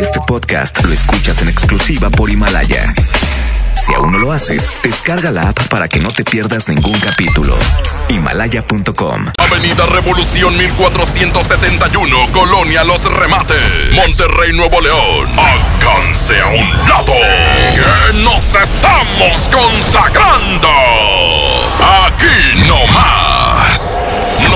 Este podcast lo escuchas en exclusiva por Himalaya. Si aún no lo haces, descarga la app para que no te pierdas ningún capítulo. Himalaya.com. Avenida Revolución 1471, Colonia Los Remates, Monterrey, Nuevo León. Alcance a un lado. Nos estamos consagrando. Aquí no más.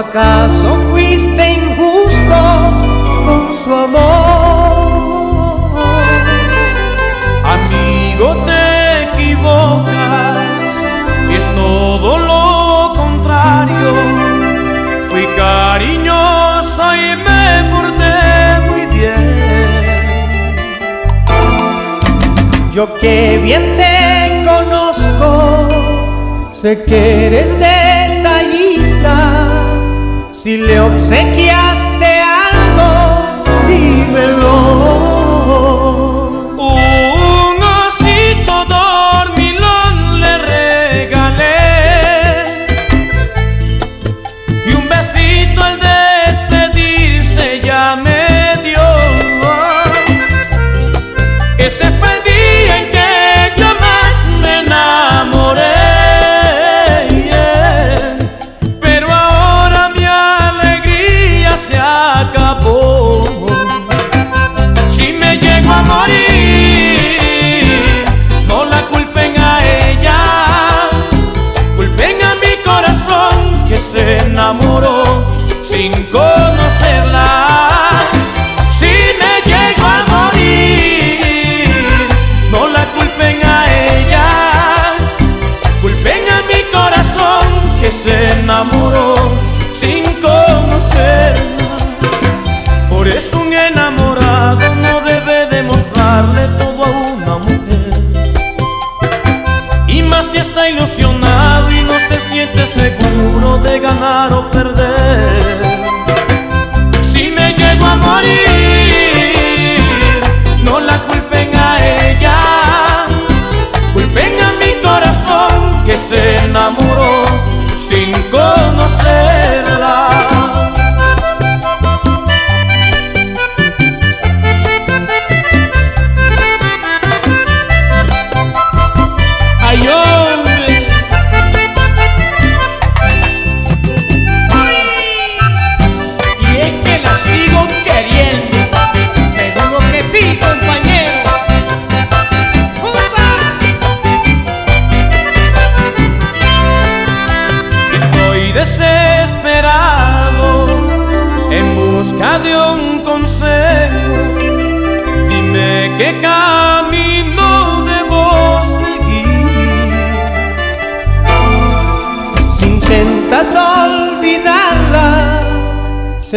acaso fuiste injusto con su amor. Amigo, te equivocas, es todo lo contrario. Fui cariñoso y me porté muy bien. Yo que bien te conozco, sé que eres detallista. Si le obsequiaste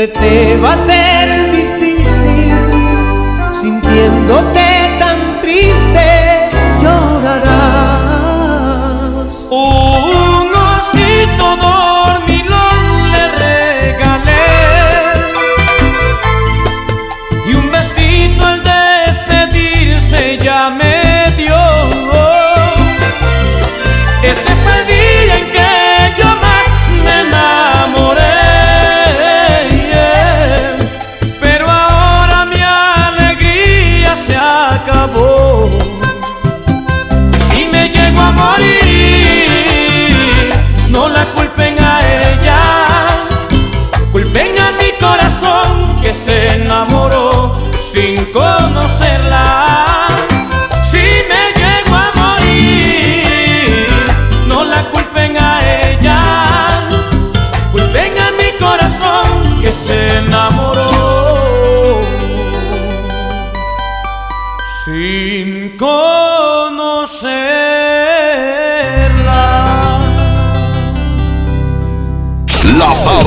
te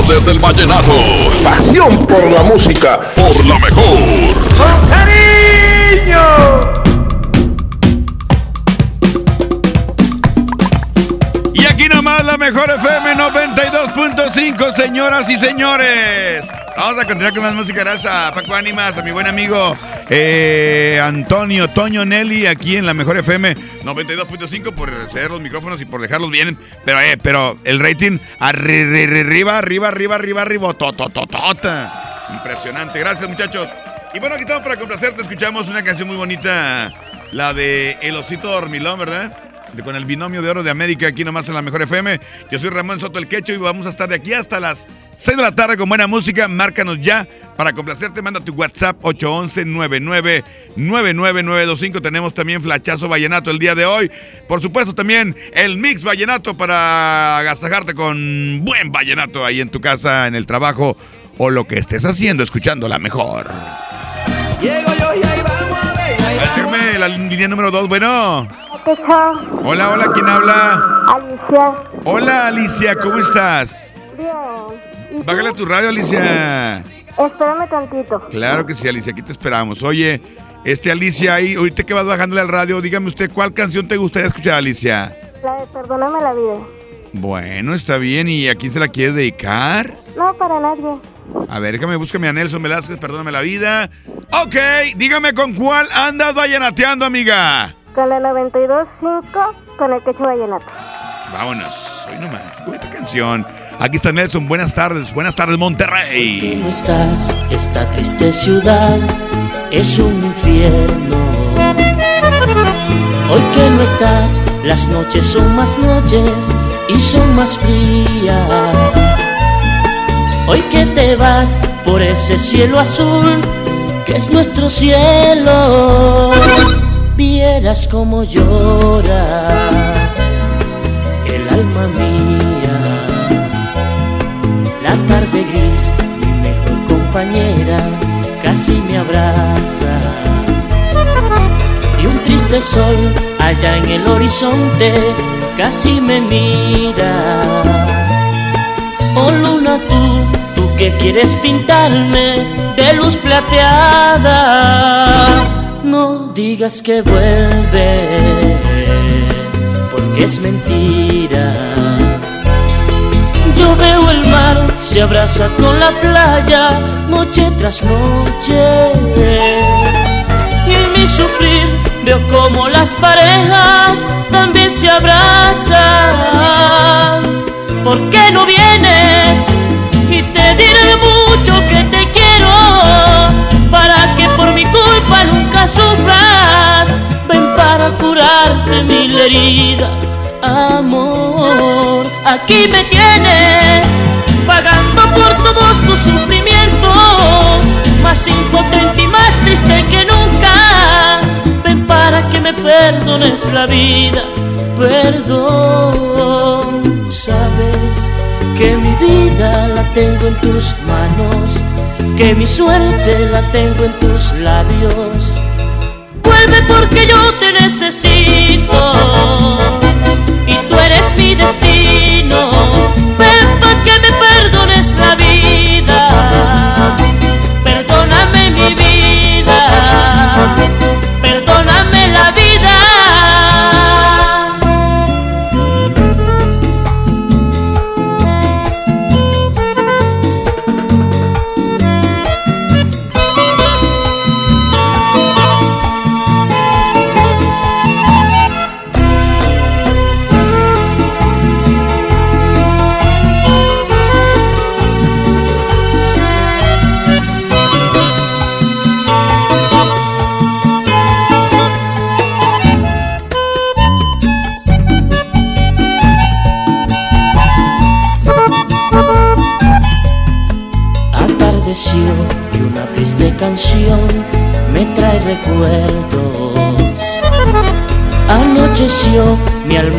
tardes del vallenato. Pasión por la música. Por la mejor. Y aquí nomás la mejor FM 92.5, señoras y señores. Vamos a continuar con más música. Gracias a Paco Ánimas, a mi buen amigo eh, Antonio Toño Nelly, aquí en la mejor FM 92.5 por ceder los micrófonos y por dejarlos bien. Pero, eh, pero el rating arri- ri- ri- arriba, arriba, arriba, arriba, arriba, totototota. Impresionante. Gracias, muchachos. Y bueno, aquí estamos para complacerte. Escuchamos una canción muy bonita, la de El Osito Dormilón, ¿verdad? Con el binomio de oro de América, aquí nomás en la mejor FM. Yo soy Ramón Soto el Quecho y vamos a estar de aquí hasta las 6 de la tarde con buena música. Márcanos ya para complacerte. Manda tu WhatsApp 811-99-99925. Tenemos también Flachazo Vallenato el día de hoy. Por supuesto, también el Mix Vallenato para agasajarte con buen vallenato ahí en tu casa, en el trabajo o lo que estés haciendo, escuchando la mejor. Llego línea número 2, bueno. Hola, hola, ¿quién habla? Alicia. Hola, Alicia, ¿cómo estás? Bien. Bájale a tu radio, Alicia. Espérame tantito. Claro que sí, Alicia, aquí te esperamos. Oye, este Alicia ahí, ahorita que vas bajándole al radio, dígame usted, ¿cuál canción te gustaría escuchar, Alicia? La de Perdóname la vida. Bueno, está bien, ¿y a quién se la quieres dedicar? No, para nadie. A ver, déjame, búscame a Nelson Velázquez, perdóname la vida. Ok, dígame con cuál andas vallenateando, amiga. Con la 92.5 con el quecho vallenato. Vámonos, hoy nomás, qué bonita canción. Aquí está Nelson, buenas tardes, buenas tardes, Monterrey. no estás, esta triste ciudad es un infierno. Hoy que no estás, las noches son más noches y son más frías. Hoy que te vas por ese cielo azul que es nuestro cielo, vieras cómo llora el alma mía. La tarde gris, mi mejor compañera, casi me abraza. Triste sol allá en el horizonte casi me mira. Oh luna tú, tú que quieres pintarme de luz plateada. No digas que vuelve, porque es mentira. Yo veo el mar, se abraza con la playa, noche tras noche. Y en mi sufrir veo como las parejas también se abrazan. ¿Por qué no vienes? Y te diré mucho que te quiero, para que por mi culpa nunca sufras. Ven para curarte mil heridas, amor. Aquí me tienes, pagando por todos tus sufrimientos, más impotente y más triste que nunca. Que me perdones la vida, perdón. Sabes que mi vida la tengo en tus manos, que mi suerte la tengo en tus labios. Vuelve porque yo te necesito y tú eres mi destino. Ven pa' que me perdones la vida.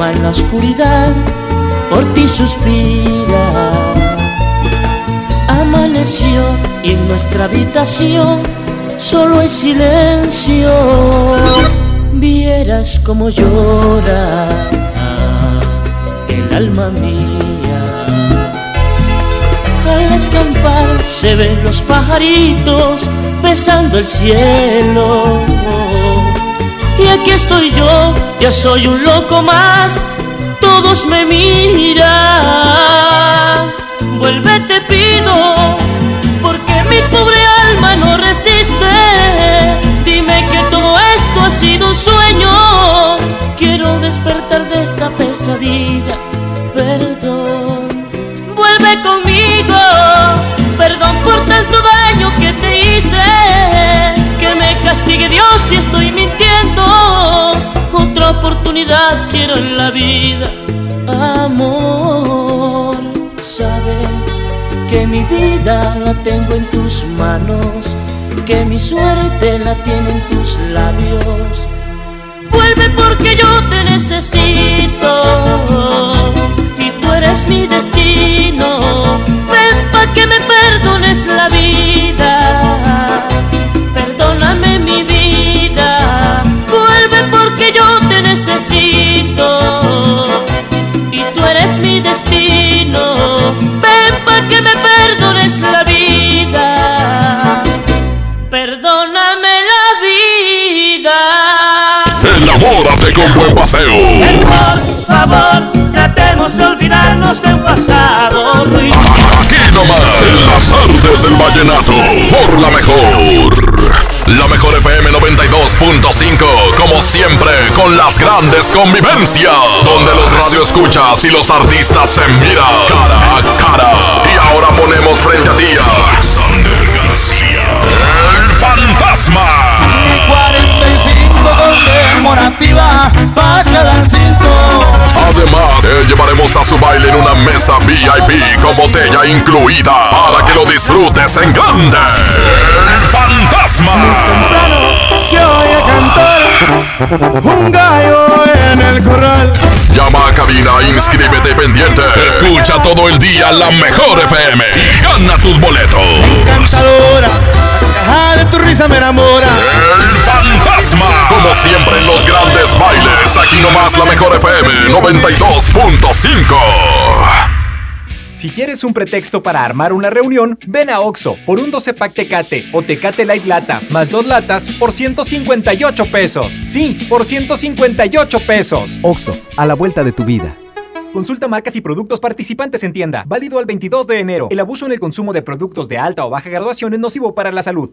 En la oscuridad, por ti suspira. Amaneció y en nuestra habitación solo hay silencio. Vieras como llora el alma mía. Al escampar se ven los pajaritos besando el cielo. Y aquí estoy yo, ya soy un loco más, todos me miran. Vuelve te pido, porque mi pobre alma no resiste. Dime que todo esto ha sido un sueño. Quiero despertar de esta pesadilla. Perdón, vuelve conmigo. Perdón por tanto daño que te hice. Que me castigue Dios si estoy mintiendo. Otra oportunidad quiero en la vida. Amor, sabes que mi vida la tengo en tus manos. Que mi suerte la tienen tus labios. Vuelve porque yo te necesito y tú eres mi destino. Ven pa' que me perdones la vida. Destino. Ven pa' que me perdones la vida. Perdóname la vida. Enamórate con buen paseo. Por favor, tratemos de olvidarnos de un pasado. Aquí nomás, en las artes del vallenato, por la mejor. La mejor FM 92.5, como siempre, con las grandes convivencias, donde los radioescuchas y los artistas se miran cara a cara. Y ahora ponemos frente a ti a Alexander García, el fantasma. 45 conmemorativa para cada cinto. Además, te llevaremos a su baile en una mesa VIP con botella incluida para que lo disfrutes en grande. El fantasma. Se oye cantar un gallo en el corral. Llama a cabina, inscríbete pendiente. Escucha todo el día la mejor FM y gana tus boletos. Cantadora, la caja de tu risa me enamora. Como siempre en los grandes bailes, aquí nomás la mejor FM 92.5. Si quieres un pretexto para armar una reunión, ven a Oxo por un 12 pack Tecate o Tecate Light Lata más dos latas por 158 pesos. Sí, por 158 pesos. Oxo, a la vuelta de tu vida. Consulta marcas y productos participantes en tienda. Válido al 22 de enero. El abuso en el consumo de productos de alta o baja graduación es nocivo para la salud.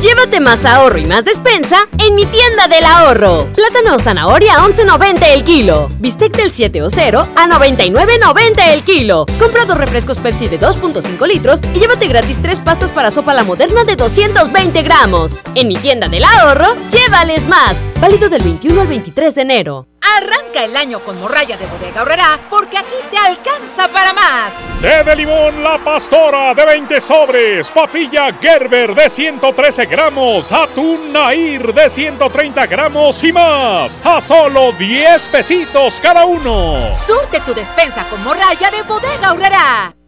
Llévate más ahorro y más despensa en mi tienda del ahorro. Plátano o zanahoria a 11.90 el kilo. Bistec del 7 o 0 a 99.90 el kilo. Compra dos refrescos Pepsi de 2.5 litros y llévate gratis tres pastas para sopa la moderna de 220 gramos. En mi tienda del ahorro, llévales más. Válido del 21 al 23 de enero. Arranca el año con morralla de bodega ahorrará porque aquí te alcanza para más. Té de limón La Pastora de 20 sobres, papilla Gerber de 113 gramos, atún Nair de 130 gramos y más, a solo 10 pesitos cada uno. Surte tu despensa con morralla de bodega ahorrará.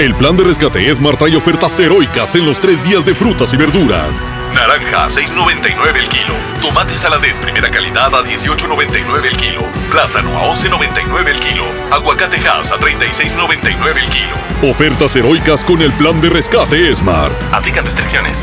El plan de rescate Smart trae ofertas heroicas en los tres días de frutas y verduras. Naranja, 6.99 el kilo. Tomate saladet primera calidad a 18.99 el kilo. Plátano a 11.99 el kilo. Aguacate Hass a 36.99 el kilo. Ofertas heroicas con el plan de rescate Smart. Aplican restricciones.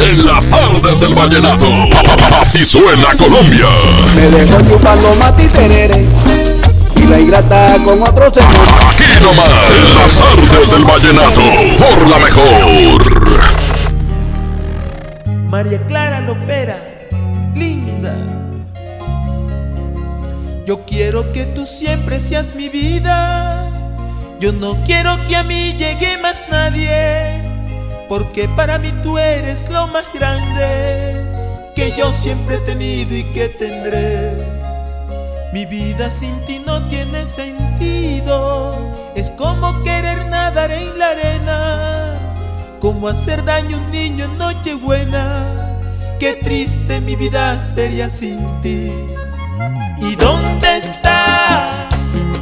En las tardes del vallenato. Así suena Colombia. Me dejó chupando mati terere y la ingrata con otro señor. Aquí nomás. En las tardes del vallenato. Por la mejor. María Clara Lopera, linda. Yo quiero que tú siempre seas mi vida. Yo no quiero que a mí llegue más nadie porque para mí tú eres lo más grande que yo siempre he tenido y que tendré. Mi vida sin ti no tiene sentido, es como querer nadar en la arena, como hacer daño a un niño en Nochebuena. Qué triste mi vida sería sin ti. ¿Y dónde está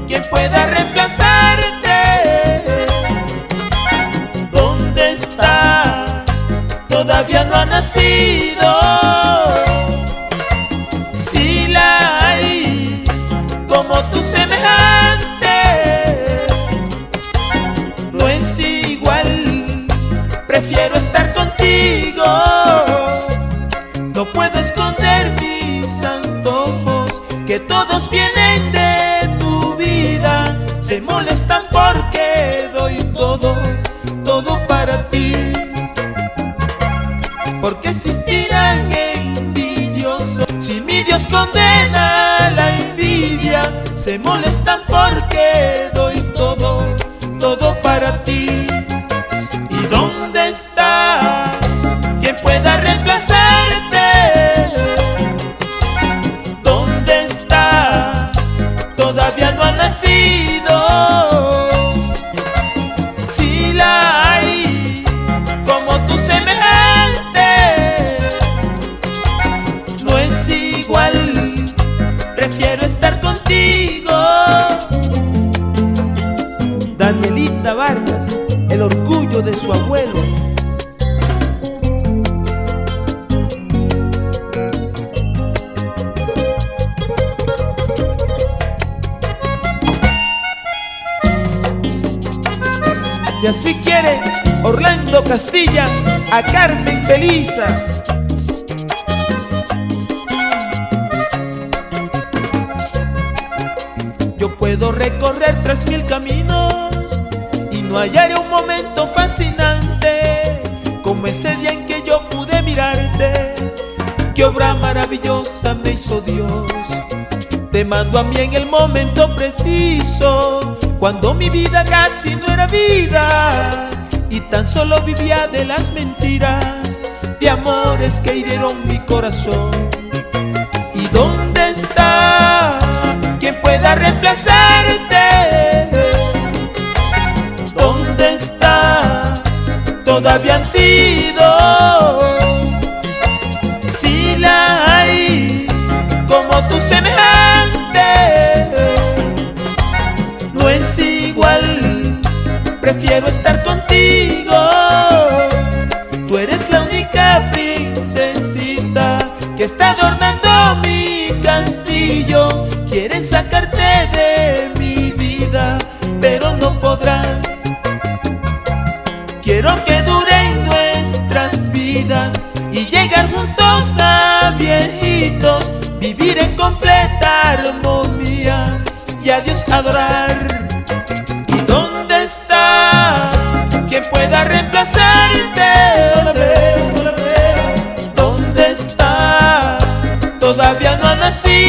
quien pueda reemplazarte? Todavía no ha nacido. Si la hay como tu semejante, no es igual, prefiero estar contigo. No puedo esconder mis antojos, que todos vienen de tu vida, se molestan porque Condena la envidia, se molestan porque doy todo, todo para ti. Castilla a Carmen Belisa. Yo puedo recorrer tres mil caminos y no hallaré un momento fascinante como ese día en que yo pude mirarte. Qué obra maravillosa me hizo Dios. Te mando a mí en el momento preciso, cuando mi vida casi no era vida y tan solo vivía de las mentiras, de amores que hirieron mi corazón. ¿Y dónde está quien pueda reemplazarte? ¿Dónde está? Todavía han sido. Si la hay como tu semejante, prefiero estar contigo. Tú eres la única princesita que está adornando mi castillo. Quieren sacarte de mi vida, pero no podrán. Quiero que duren nuestras vidas y llegar juntos a viejitos, vivir en completa armonía y a Dios adorar. Pueda reemplazarte? ¿Dónde está? Todavía no ha nacido.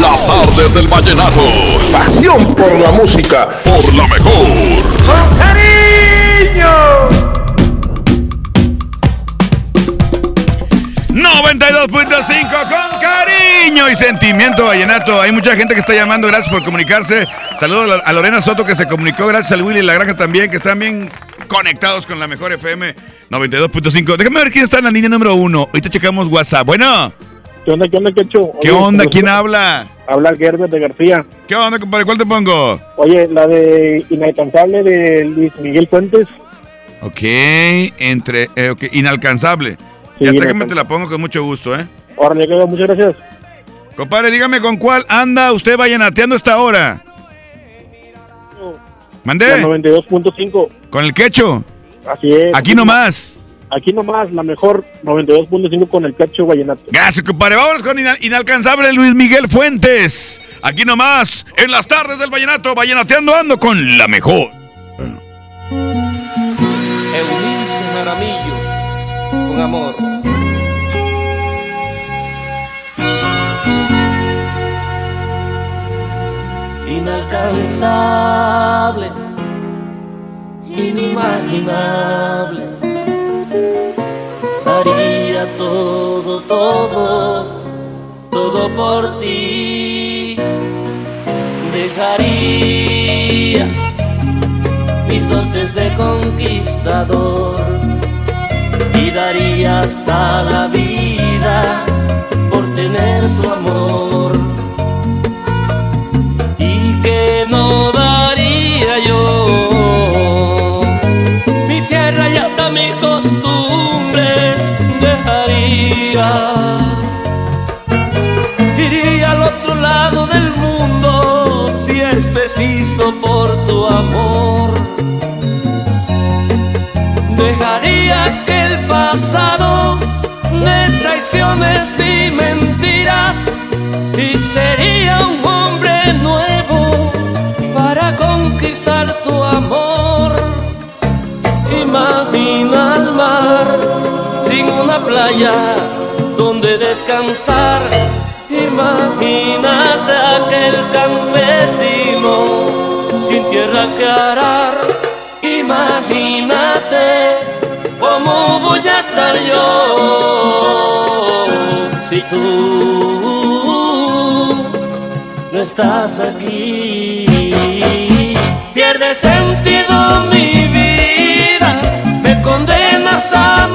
Las tardes del vallenato. Pasión por la música. Por la mejor. ¡Con cariño! 92.5 con cariño y sentimiento vallenato. Hay mucha gente que está llamando, gracias por comunicarse. Saludos a Lorena Soto que se comunicó, gracias al Willy La Granja también, que están bien conectados con la mejor FM 92.5. Déjame ver quién está en la línea número uno. Ahorita checamos WhatsApp. Bueno. ¿Qué onda, qué onda, Quecho? ¿Qué onda? ¿Quién habla? Habla Gerber de García. ¿Qué onda, compadre? ¿Cuál te pongo? Oye, la de Inalcanzable de Luis Miguel Fuentes. Ok, entre. eh, ok, inalcanzable. Sí, ya te la pongo con mucho gusto, ¿eh? Órale, queda, muchas gracias. Compadre, dígame con cuál anda usted vallenateando esta hora. ¿Mandé? 92.5. ¿Con el quecho? Así es. Aquí nomás. Aquí nomás, la mejor 92.5 con el Quecho Vallenato. Gracias, compadre. Vámonos con Ina- Inalcanzable Luis Miguel Fuentes. Aquí nomás, en las tardes del vallenato, vallenateando ando con la mejor. Eunice Jaramillo, con amor. Inalcanzable, inimaginable. Daría todo, todo, todo por ti. Dejaría mis dotes de conquistador y daría hasta la vida por tener tu amor. Traiciones y mentiras y sería un hombre nuevo para conquistar tu amor. Imagina el mar sin una playa donde descansar. Imagínate aquel campesino sin tierra que arar. Voy a estar yo si tú no estás aquí. Pierde sentido mi vida, me condenas a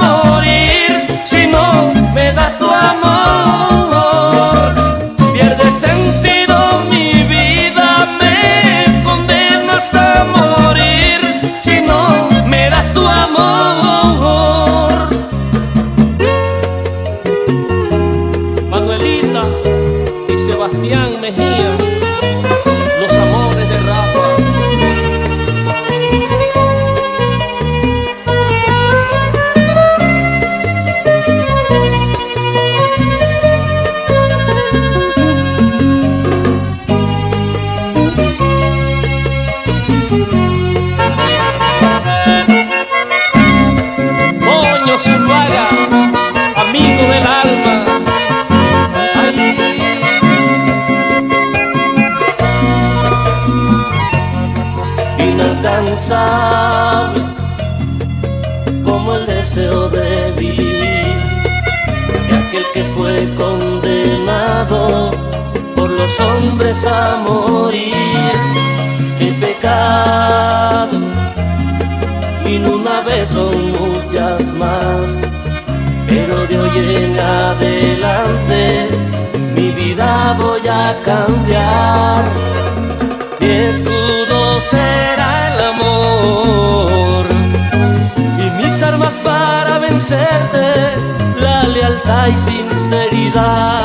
lealtad y sinceridad.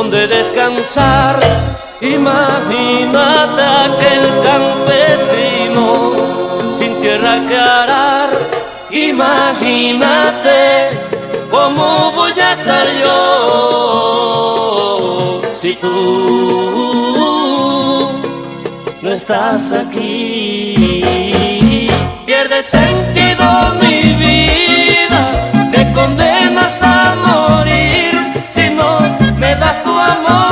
Donde descansar. Imagínate aquel campesino sin tierra que arar. Imagínate cómo voy a estar yo si tú no estás aquí. Pierde sentido mi vida, me condenas a morir si no me das amor.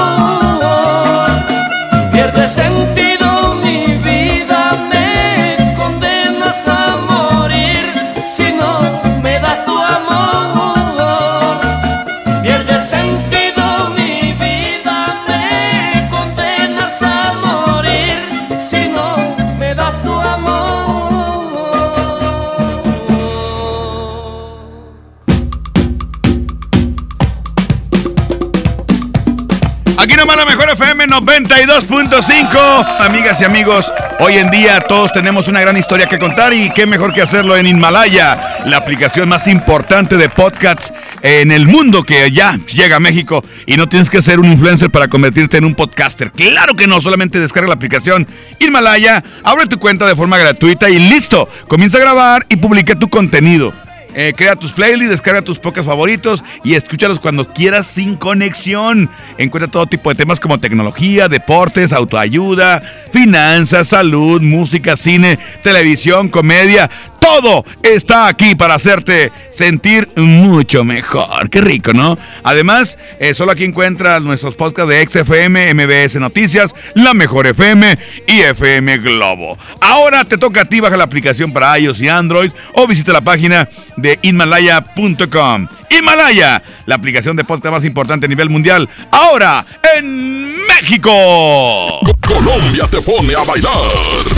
92.5. Amigas y amigos, hoy en día todos tenemos una gran historia que contar y qué mejor que hacerlo en Himalaya, la aplicación más importante de podcasts en el mundo que ya llega a México y no tienes que ser un influencer para convertirte en un podcaster. Claro que no, solamente descarga la aplicación Himalaya, abre tu cuenta de forma gratuita y listo, comienza a grabar y publica tu contenido. Eh, crea tus playlists, descarga tus podcasts favoritos y escúchalos cuando quieras sin conexión. Encuentra todo tipo de temas como tecnología, deportes, autoayuda, finanzas, salud, música, cine, televisión, comedia. Todo está aquí para hacerte sentir mucho mejor. Qué rico, ¿no? Además, eh, solo aquí encuentras nuestros podcasts de XFM, MBS Noticias, La Mejor FM y FM Globo. Ahora te toca a ti, baja la aplicación para iOS y Android o visita la página de Himalaya.com. Himalaya, la aplicación de podcast más importante a nivel mundial, ahora en México. Colombia te pone a bailar.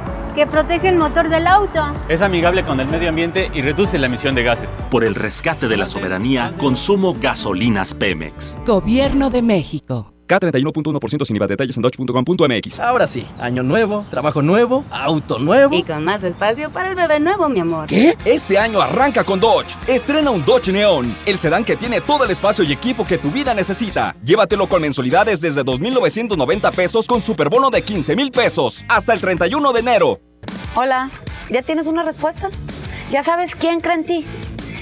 que protege el motor del auto. Es amigable con el medio ambiente y reduce la emisión de gases. Por el rescate de la soberanía, consumo gasolinas Pemex. Gobierno de México. K31.1% sin IVA. Detalles en dodge.com.mx. Ahora sí, año nuevo, trabajo nuevo, auto nuevo. Y con más espacio para el bebé nuevo, mi amor. ¿Qué? Este año arranca con Dodge. Estrena un Dodge Neon, el sedán que tiene todo el espacio y equipo que tu vida necesita. Llévatelo con mensualidades desde 2.990 pesos con superbono de 15 mil pesos hasta el 31 de enero. Hola, ¿ya tienes una respuesta? ¿Ya sabes quién cree en ti?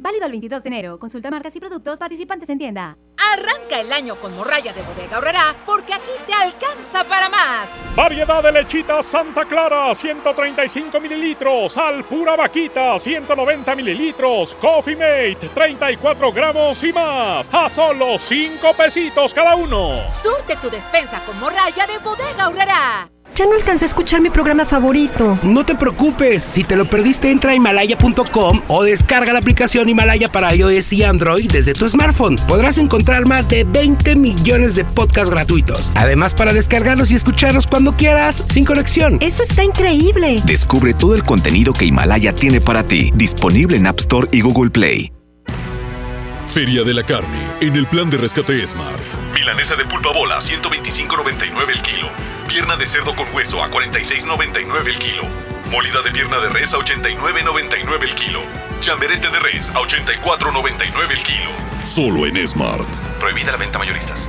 Válido el 22 de enero. Consulta marcas y productos participantes en tienda. Arranca el año con morralla de bodega horrera porque aquí te alcanza para más. Variedad de lechita Santa Clara, 135 mililitros. Al pura vaquita, 190 mililitros. Coffee Mate, 34 gramos y más. A solo 5 pesitos cada uno. Surte tu despensa con morralla de bodega horrera. Ya no alcancé a escuchar mi programa favorito. No te preocupes, si te lo perdiste entra a himalaya.com o descarga la aplicación Himalaya para iOS y Android desde tu smartphone. Podrás encontrar más de 20 millones de podcasts gratuitos. Además para descargarlos y escucharlos cuando quieras, sin conexión. Eso está increíble. Descubre todo el contenido que Himalaya tiene para ti, disponible en App Store y Google Play. Feria de la carne, en el plan de rescate Smart. Milanesa de pulpa bola, 125.99 el kilo. Pierna de cerdo con hueso a 46.99 el kilo. Molida de pierna de res a 89.99 el kilo. Chamberete de res a 84.99 el kilo. Solo en Smart. Prohibida la venta mayoristas.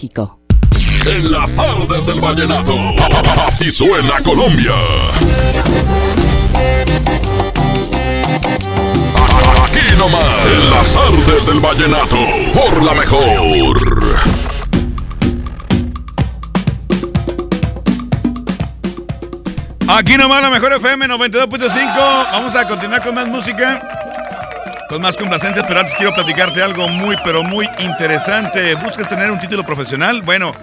En las tardes del vallenato. Así suena Colombia. Aquí nomás. En las tardes del vallenato. Por la mejor. Aquí nomás la mejor FM 92.5. Vamos a continuar con más música. Con más complacencias, pero antes quiero platicarte algo muy, pero muy interesante. ¿Buscas tener un título profesional? Bueno,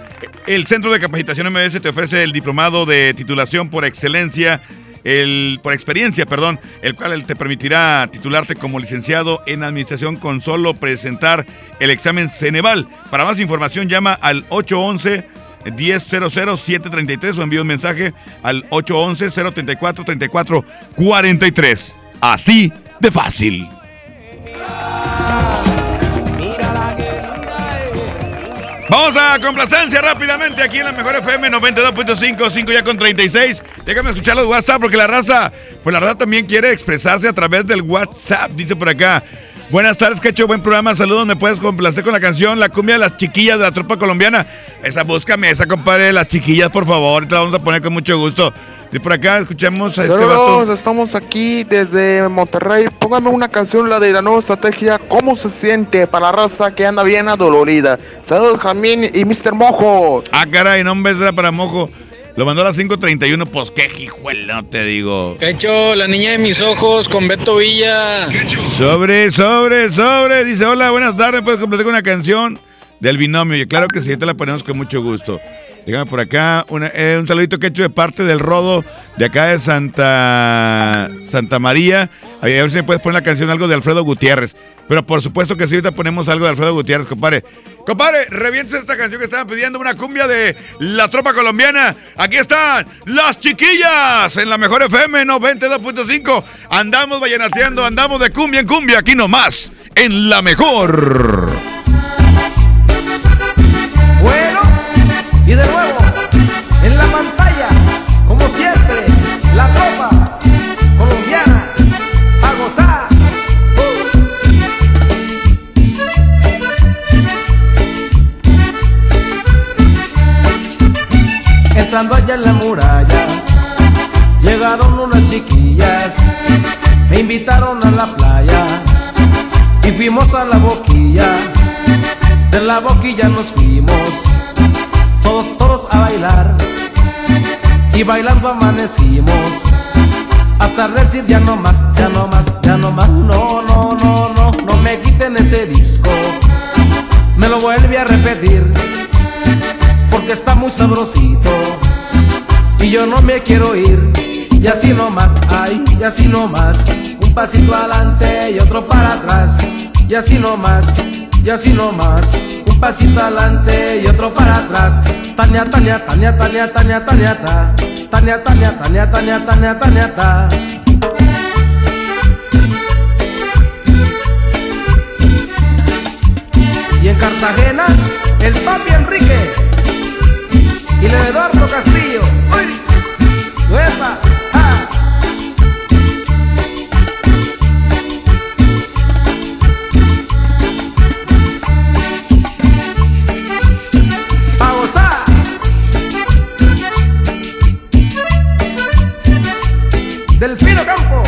el Centro de Capacitación MS te ofrece el diplomado de titulación por excelencia, el, por experiencia, perdón, el cual te permitirá titularte como licenciado en administración con solo presentar el examen Ceneval. Para más información llama al 811 1000-733 o envía un mensaje al 811-034-3443. Así de fácil. Vamos a complacencia rápidamente aquí en la mejor FM 92.5, 5 ya con 36. Déjame escuchar los WhatsApp porque la raza, pues la raza también quiere expresarse a través del WhatsApp, dice por acá. Buenas tardes, Quecho, buen programa, saludos, me puedes complacer con la canción La cumbia de las chiquillas de la tropa colombiana. Esa búscame, esa compadre, las chiquillas, por favor, te la vamos a poner con mucho gusto. Y por acá escuchemos a este Saludos, estamos aquí desde Monterrey. Póngame una canción, la de la nueva estrategia. ¿Cómo se siente para la raza que anda bien adolorida? Saludos, Jamín y Mr. Mojo. Ah, caray, no me era para Mojo. Lo mandó a las 5.31, pues qué hijuela, no te digo. Quecho, la niña de mis ojos con Beto Villa. Sobre, sobre, sobre. Dice, hola, buenas tardes, ¿puedes completar una canción del binomio? Y claro que sí, te la ponemos con mucho gusto. Dígame por acá, una, eh, un saludito que he hecho de parte del Rodo, de acá de Santa, Santa María. A ver si me puedes poner la canción algo de Alfredo Gutiérrez. Pero por supuesto que sí, ahorita ponemos algo de Alfredo Gutiérrez, compadre. Compadre, revientes esta canción que estaban pidiendo, una cumbia de la tropa colombiana. Aquí están las chiquillas en la mejor FM 92.5. Andamos vallenateando, andamos de cumbia en cumbia, aquí nomás, en la mejor. Entrando allá en la muralla, llegaron unas chiquillas, me invitaron a la playa y fuimos a la boquilla. De la boquilla nos fuimos, todos, todos a bailar y bailando amanecimos. Hasta decir ya no más, ya no más, ya no más, no, no, no, no, no me quiten ese disco, me lo vuelve a repetir porque está muy sabrosito y yo no me quiero ir y así nomás, ay, y así nomás, un pasito adelante y otro para atrás y así nomás, y así nomás, un pasito adelante y otro para atrás. Tania, Tania, Tania, Tania, Tania, Tania, ta. Tania, Tania, Tania, Tania, Tania, Tania, ta. Y en Cartagena, el papi Enrique y el Eduardo Castillo. ¡Uy! ¡Uepa! ¡Ja! ¡A gozar! Delfino Campo.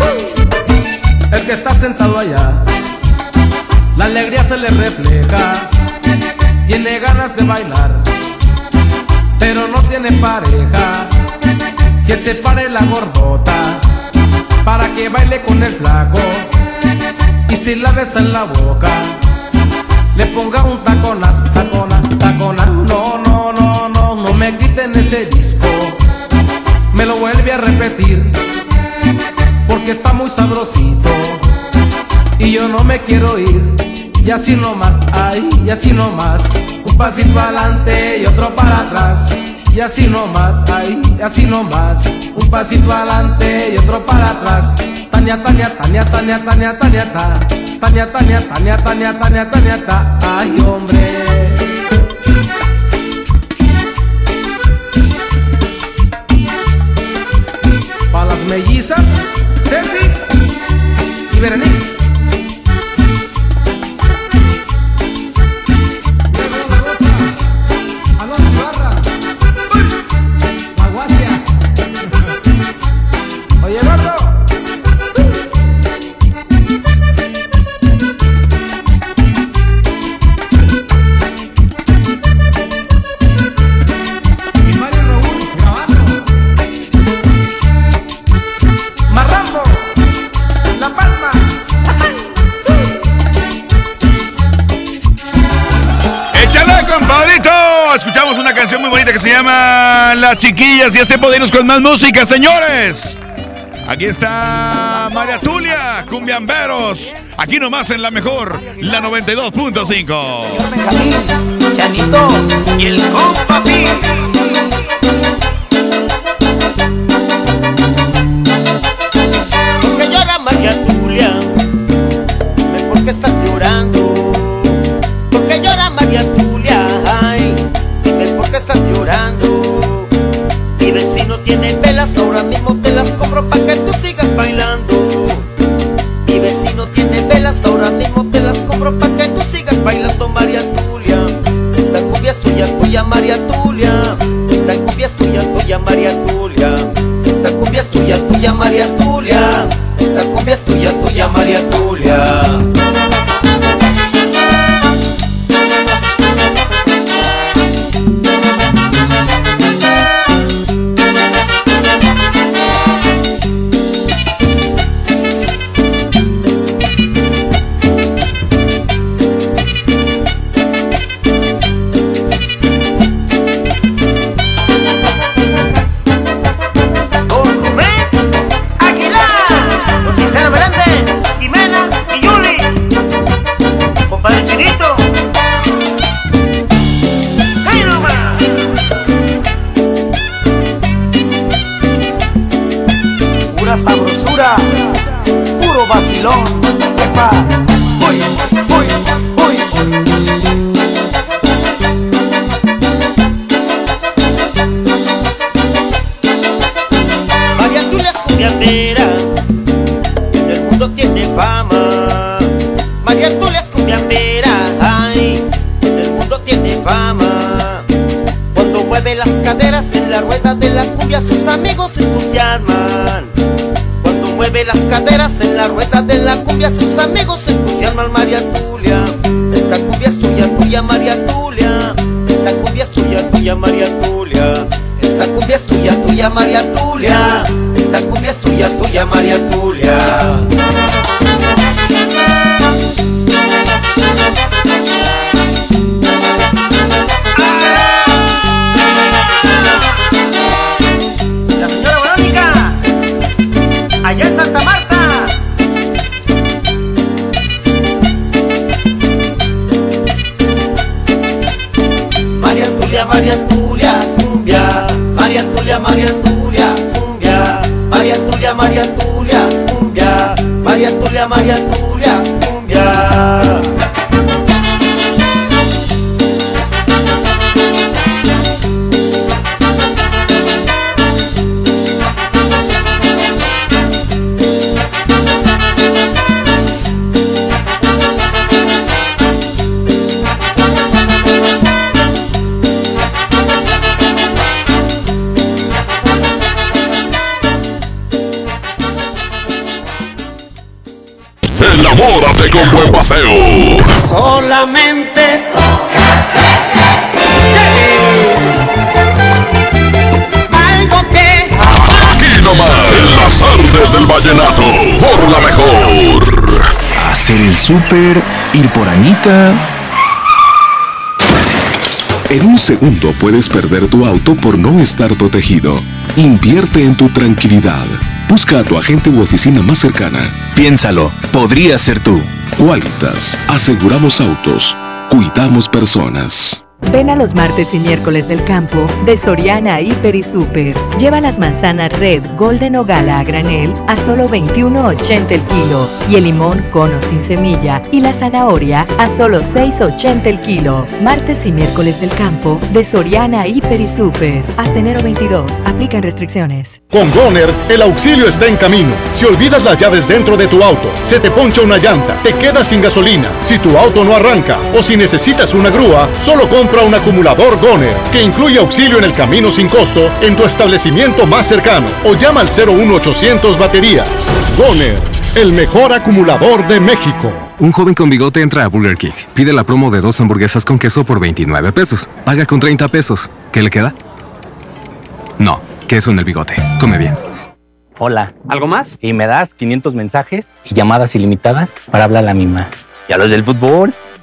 ¡Uh! El que está sentado allá. La alegría se le refleja. Tiene ganas de bailar. Tiene pareja. Que se pare la gordota. Para que baile con el flaco. Y si la besa en la boca. Le ponga un taconas, tacona, tacona. No, no, no, no, no me quiten ese disco. Me lo vuelve a repetir. Porque está muy sabrosito. Y yo no me quiero ir. Y así nomás, ay, y así nomás. Un pasito adelante y otro para atrás. Y así nomás, y así nomás. Un pasito adelante y otro para atrás. Tania, Tania, Tania, Tania, Tania, Tania, ta. Tania, Tania, Tania, Tania, Tania, Tania, ta. Ay, hombre. Para las mellizas, Ceci y Berenice. Chiquillas y es tiempo de irnos con más música, señores. Aquí está María Tulia, Cumbiamberos. Aquí nomás en la mejor, la 92.5. Chanito y el compa la cumbia, sus amigos se entusiasman. Cuando mueve las caderas en la rueda de la cumbia, sus amigos se entusiasman. María Tulia, esta cumbia es tuya, tuya María Tulia. Esta cumbia es tuya, tuya María Tulia. Esta cumbia es tuya, tuya María Tulia. Esta cumbia es tuya, tuya María Tulia. María Tulia, buen paseo. Solamente algo que Aquí nomás, en las artes del vallenato, por la mejor. Hacer el súper, ir por Anita. En un segundo puedes perder tu auto por no estar protegido. Invierte en tu tranquilidad. Busca a tu agente u oficina más cercana. Piénsalo, podría ser tú. Qualitas, aseguramos autos, cuidamos personas. Ven a los martes y miércoles del campo de Soriana Hiper y Super. Lleva las manzanas Red, Golden o Gala a granel a solo 21.80 el kilo y el limón cono sin semilla y la zanahoria a solo 6.80 el kilo. Martes y miércoles del campo de Soriana Hiper y Super. Hasta enero 22. Aplican restricciones. Con Goner, el auxilio está en camino. Si olvidas las llaves dentro de tu auto, se te poncha una llanta, te quedas sin gasolina, si tu auto no arranca o si necesitas una grúa, solo compra un acumulador Goner que incluye auxilio en el camino sin costo en tu establecimiento más cercano o llama al 01800 baterías. Goner, el mejor acumulador de México. Un joven con bigote entra a Burger King, pide la promo de dos hamburguesas con queso por 29 pesos, paga con 30 pesos. ¿Qué le queda? No, queso en el bigote. Come bien. Hola. ¿Algo más? Y me das 500 mensajes y llamadas ilimitadas para hablar a la misma. ¿Y a los del fútbol?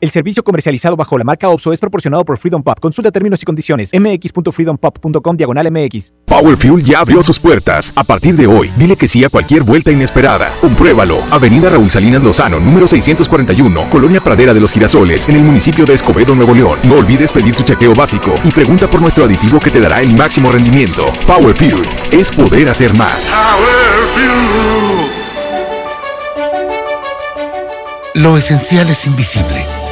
El servicio comercializado bajo la marca OPSO es proporcionado por Freedom Pop. Consulta términos y condiciones. mx.freedompop.com diagonal mx. Power Fuel ya abrió sus puertas. A partir de hoy, dile que sí a cualquier vuelta inesperada. Compruébalo. Avenida Raúl Salinas Lozano, número 641, Colonia Pradera de los Girasoles, en el municipio de Escobedo, Nuevo León. No olvides pedir tu chequeo básico y pregunta por nuestro aditivo que te dará el máximo rendimiento. Power Fuel es poder hacer más. Lo esencial es invisible,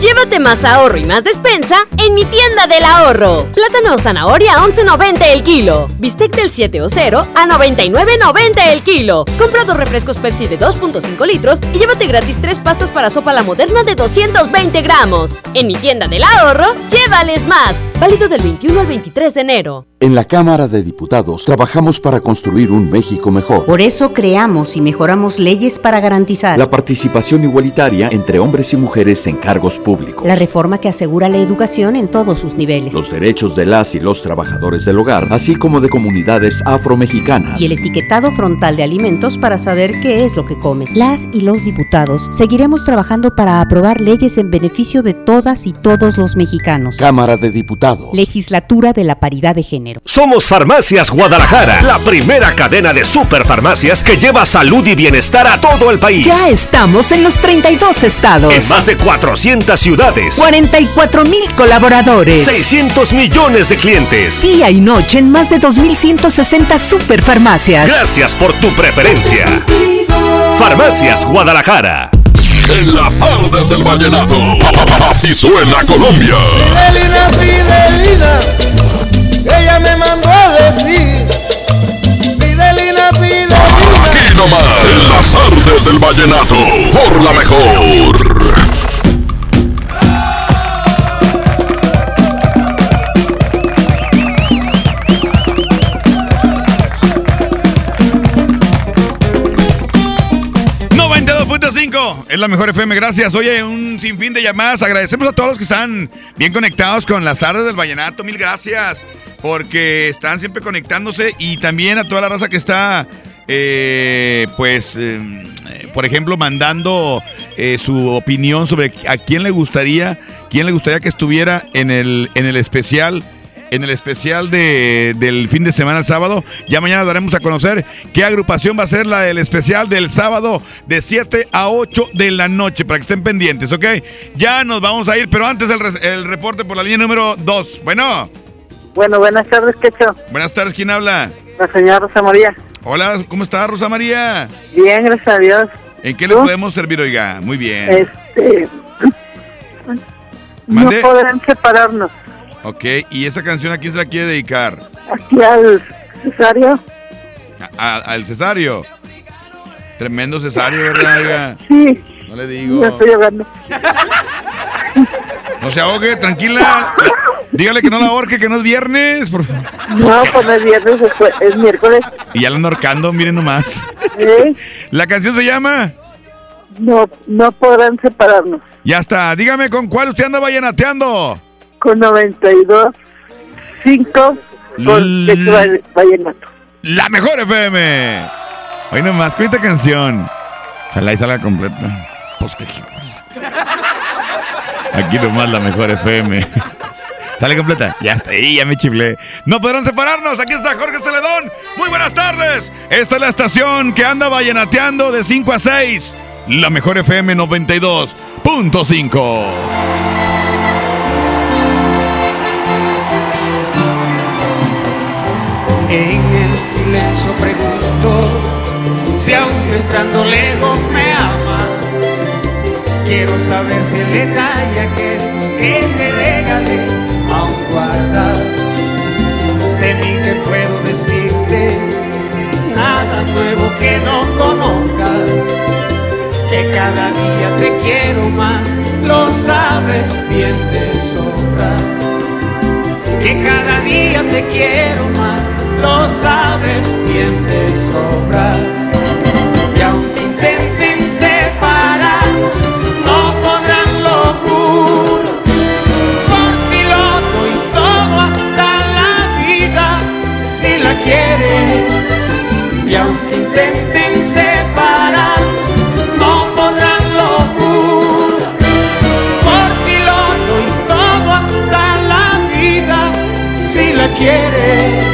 Llévate más ahorro y más despensa en mi tienda del ahorro. Plátano o zanahoria a 11.90 el kilo. Bistec del 7 o 0 a 99.90 el kilo. Compra dos refrescos Pepsi de 2.5 litros y llévate gratis tres pastas para sopa la moderna de 220 gramos. En mi tienda del ahorro, llévales más. Válido del 21 al 23 de enero. En la Cámara de Diputados trabajamos para construir un México mejor. Por eso creamos y mejoramos leyes para garantizar La participación igualitaria entre hombres y mujeres en cargos públicos. la reforma que asegura la educación en todos sus niveles Los derechos de las y los trabajadores del hogar, así como de comunidades afromexicanas. y el etiquetado frontal de alimentos para saber qué es lo que comes. Las y los diputados seguiremos trabajando para aprobar leyes en beneficio de todas y todos los mexicanos. Cámara de Diputados. Legislatura de la Paridad de Género. Somos Farmacias Guadalajara, la primera cadena de superfarmacias que lleva salud y bienestar a todo el país. Ya estamos en los 32 estados. En más de 400 ciudades. 44 mil colaboradores. 600 millones de clientes. Día y noche en más de 2.160 superfarmacias. Gracias por tu preferencia. Farmacias Guadalajara. En las tardes del vallenato. Así suena Colombia. Fidelina, Fidelina, ella me mandó a decir. Fidelina, Fidelina. Aquí nomás. En las artes del vallenato. Por la mejor. Es la mejor FM, gracias. Oye, un sinfín de llamadas. Agradecemos a todos los que están bien conectados con las tardes del Vallenato. Mil gracias. Porque están siempre conectándose. Y también a toda la raza que está, eh, pues, eh, por ejemplo, mandando eh, su opinión sobre a quién le gustaría, quién le gustaría que estuviera en el, en el especial en el especial de, del fin de semana el sábado. Ya mañana daremos a conocer qué agrupación va a ser la del especial del sábado de 7 a 8 de la noche, para que estén pendientes, ¿ok? Ya nos vamos a ir, pero antes el, el reporte por la línea número 2. Bueno, Bueno, buenas tardes, Quecho. buenas tardes, ¿quién habla? La señora Rosa María. Hola, ¿cómo está Rosa María? Bien, gracias a Dios. ¿En qué le podemos servir, oiga? Muy bien. Este. Mande. No podrán separarnos. Ok, ¿y esa canción a quién se la quiere dedicar? Aquí al Cesario. A- a- al Cesario. Tremendo Cesario, ¿verdad, oiga? Sí. No le digo. Ya estoy. No se ahogue, tranquila. Dígale que no la ahorque, que no es viernes. por- No, pues no es viernes, es miércoles. Y ya la ando ahorcando, miren nomás. ¿eh? La canción se llama. No, no podrán separarnos. Ya está. Dígame con cuál usted anda vallenateando. Con 92, 5, con Vallenato. La mejor FM. Hoy nomás, cuenta canción. Ojalá y salga completa. Pues que. Aquí nomás la mejor FM. ¿Sale completa? Ya está ahí, ya me chiflé. No podrán separarnos. Aquí está Jorge Celedón. Muy buenas tardes. Esta es la estación que anda vallenateando de 5 a 6. La mejor FM 92.5. En el silencio pregunto si aún estando lejos me amas. Quiero saber si el detalle aquel que te regalé aún guardas. De mí que puedo decirte nada nuevo que no conozcas. Que cada día te quiero más, lo sabes bien de sobra que cada día te quiero más, lo sabes bien de sobra. Y aunque intenten separar, no podrán lo juro. Por ti lo doy todo hasta la vida, si la quieres. Y aunque intenten separar, no podrán lo juro. Por ti lo doy todo hasta la vida, si la quieres.